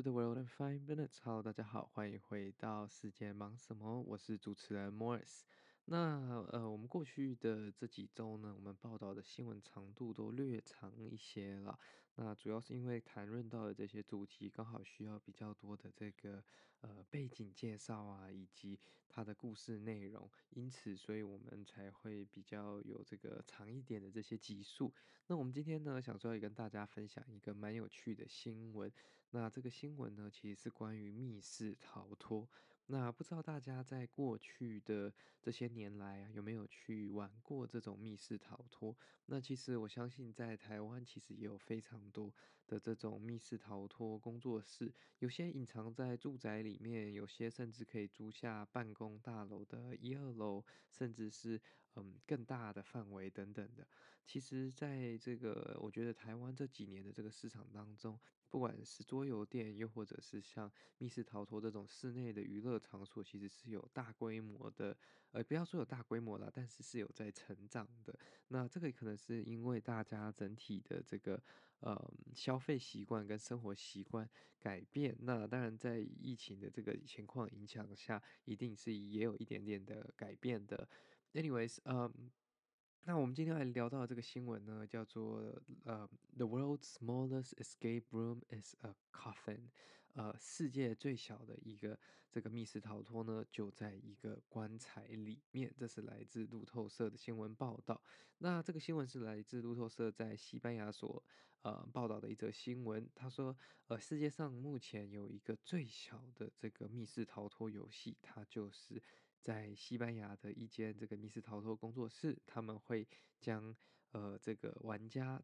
To the world in five minutes。Hello，大家好，欢迎回到世界忙什么？我是主持人 Morris。那呃，我们过去的这几周呢，我们报道的新闻长度都略长一些了。那主要是因为谈论到的这些主题，刚好需要比较多的这个呃背景介绍啊，以及它的故事内容，因此，所以我们才会比较有这个长一点的这些集数。那我们今天呢，想说要跟大家分享一个蛮有趣的新闻。那这个新闻呢，其实是关于密室逃脱。那不知道大家在过去的这些年来啊，有没有去玩过这种密室逃脱？那其实我相信，在台湾其实也有非常多的这种密室逃脱工作室，有些隐藏在住宅里面，有些甚至可以租下办公大楼的一二楼，甚至是嗯更大的范围等等的。其实，在这个我觉得台湾这几年的这个市场当中，不管是桌游店，又或者是像密室逃脱这种室内的娱乐场所，其实是有大规模的，呃，不要说有大规模啦，但是是有在成长的。那这个可能是因为大家整体的这个呃消费习惯跟生活习惯改变。那当然，在疫情的这个情况影响下，一定是也有一点点的改变的。Anyways，嗯。那我们今天来聊到的这个新闻呢，叫做呃，The world's smallest escape room is a coffin，呃，世界最小的一个这个密室逃脱呢，就在一个棺材里面。这是来自路透社的新闻报道。那这个新闻是来自路透社在西班牙所呃报道的一则新闻。他说，呃，世界上目前有一个最小的这个密室逃脱游戏，它就是。在西班牙的一间这个密室逃脱工作室，他们会将呃这个玩家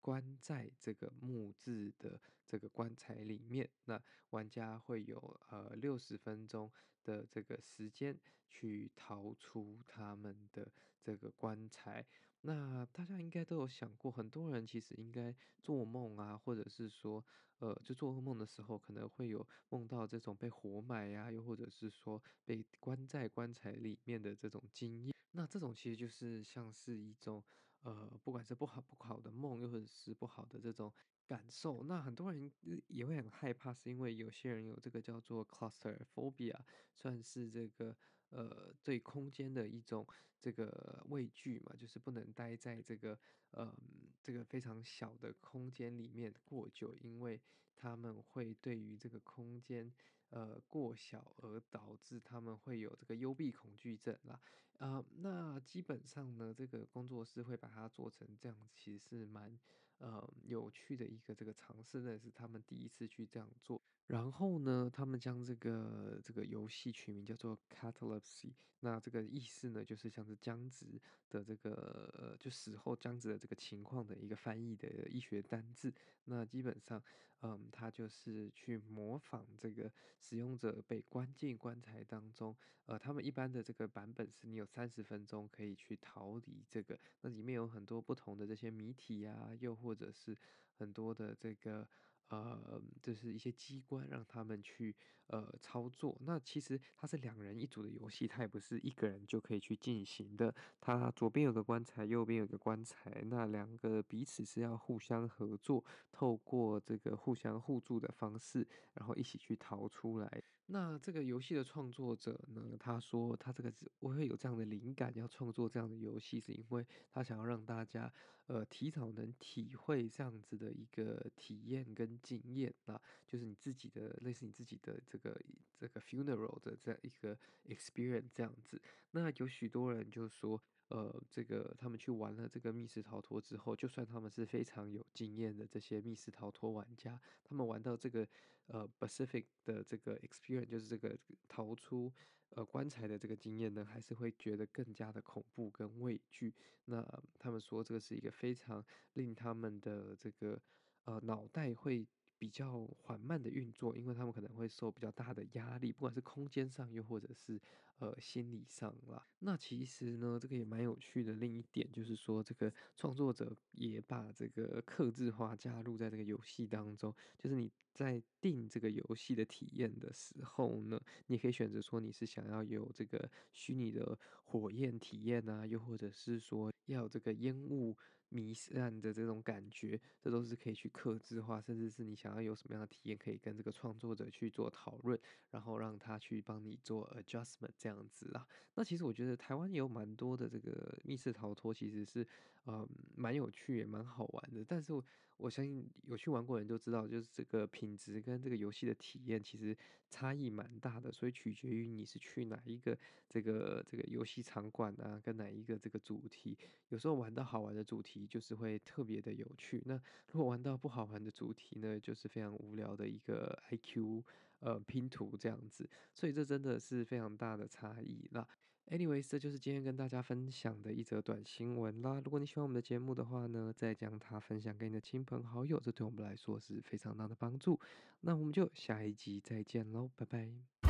关在这个木质的这个棺材里面。那玩家会有呃六十分钟的这个时间去逃出他们的这个棺材。那大家应该都有想过，很多人其实应该做梦啊，或者是说。呃，就做噩梦的时候，可能会有梦到这种被活埋呀、又或者是说被关在棺材里面的这种经验。那这种其实就是像是一种呃，不管是不好不好的梦，又或者是不好的这种感受。那很多人也会很害怕，是因为有些人有这个叫做 claustrophobia，算是这个。呃，对空间的一种这个畏惧嘛，就是不能待在这个呃这个非常小的空间里面过久，因为他们会对于这个空间呃过小而导致他们会有这个幽闭恐惧症啦。啊，那基本上呢，这个工作室会把它做成这样，其实是蛮呃有趣的一个这个尝试，那是他们第一次去这样做。然后呢，他们将这个这个游戏取名叫做 Catalepsy，那这个意思呢，就是像是僵直的这个，就死后僵直的这个情况的一个翻译的医学单字。那基本上，嗯，它就是去模仿这个使用者被关进棺材当中。呃，他们一般的这个版本是你有三十分钟可以去逃离这个，那里面有很多不同的这些谜题啊，又或者是很多的这个。呃，就是一些机关让他们去呃操作。那其实它是两人一组的游戏，它也不是一个人就可以去进行的。它左边有个棺材，右边有个棺材，那两个彼此是要互相合作，透过这个互相互助的方式，然后一起去逃出来。那这个游戏的创作者呢，他说他这个我会有这样的灵感，要创作这样的游戏，是因为他想要让大家呃提早能体会这样子的一个体验跟经验啊，就是你自己的类似你自己的这个这个 funeral 的这样一个 experience 这样子。那有许多人就说，呃，这个他们去玩了这个密室逃脱之后，就算他们是非常有经验的这些密室逃脱玩家，他们玩到这个呃 Pacific 的这个 experience，就是这个逃出呃棺材的这个经验呢，还是会觉得更加的恐怖跟畏惧。那他们说这个是一个非常令他们的这个呃脑袋会。比较缓慢的运作，因为他们可能会受比较大的压力，不管是空间上，又或者是呃心理上啦。那其实呢，这个也蛮有趣的。另一点就是说，这个创作者也把这个克制化加入在这个游戏当中，就是你在定这个游戏的体验的时候呢，你可以选择说你是想要有这个虚拟的火焰体验啊，又或者是说要这个烟雾。迷散的这种感觉，这都是可以去克制化，甚至是你想要有什么样的体验，可以跟这个创作者去做讨论，然后让他去帮你做 adjustment 这样子啦。那其实我觉得台湾也有蛮多的这个密室逃脱，其实是嗯蛮有趣也蛮好玩的。但是我我相信有去玩过的人都知道，就是这个品质跟这个游戏的体验其实差异蛮大的，所以取决于你是去哪一个这个这个游戏场馆啊，跟哪一个这个主题，有时候玩到好玩的主题。就是会特别的有趣。那如果玩到不好玩的主题呢，就是非常无聊的一个 IQ 呃拼图这样子。所以这真的是非常大的差异。那 anyways，这就是今天跟大家分享的一则短新闻啦。如果你喜欢我们的节目的话呢，再将它分享给你的亲朋好友，这对我们来说是非常大的帮助。那我们就下一集再见喽，拜拜。